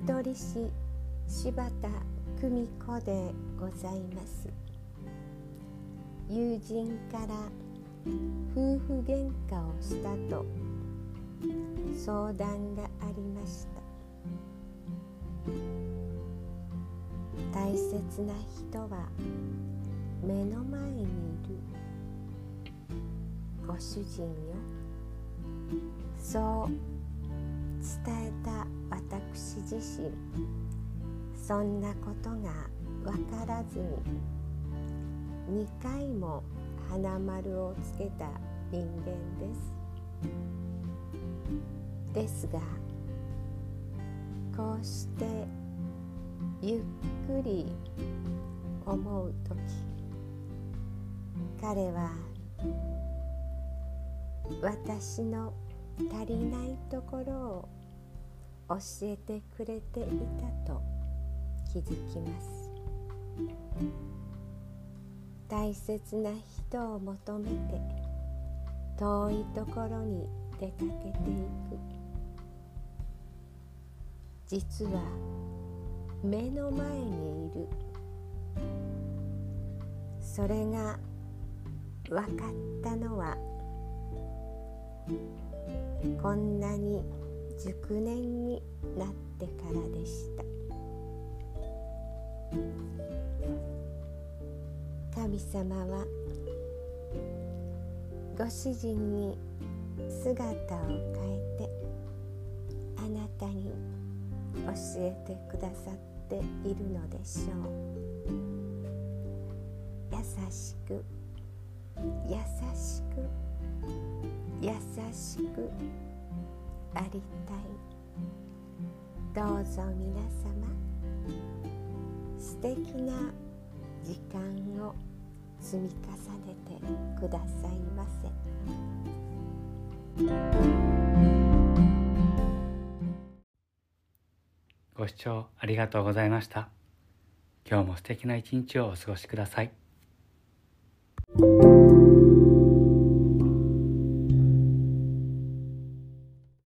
見取り師柴田久美子でございます。友人から夫婦喧嘩をしたと相談がありました。大切な人は目の前にいる。ご主人よ。そう伝えた私自身そんなことが分からずに2回も花丸をつけた人間です。ですがこうしてゆっくり思う時彼は私の足りないところを教えてくれていたと気づきます。大切な人を求めて遠いところに出かけていく。実は目の前にいる。それが分かったのはこんなに熟年になってからでした。神様はご主人に姿を変えてあなたに教えてくださっているのでしょう。優しく優しく優しくありたいどうぞ皆様素敵な時間を積み重ねてくださいませ。ご視聴ありがとうございました。今日も素敵な一日をお過ごしください。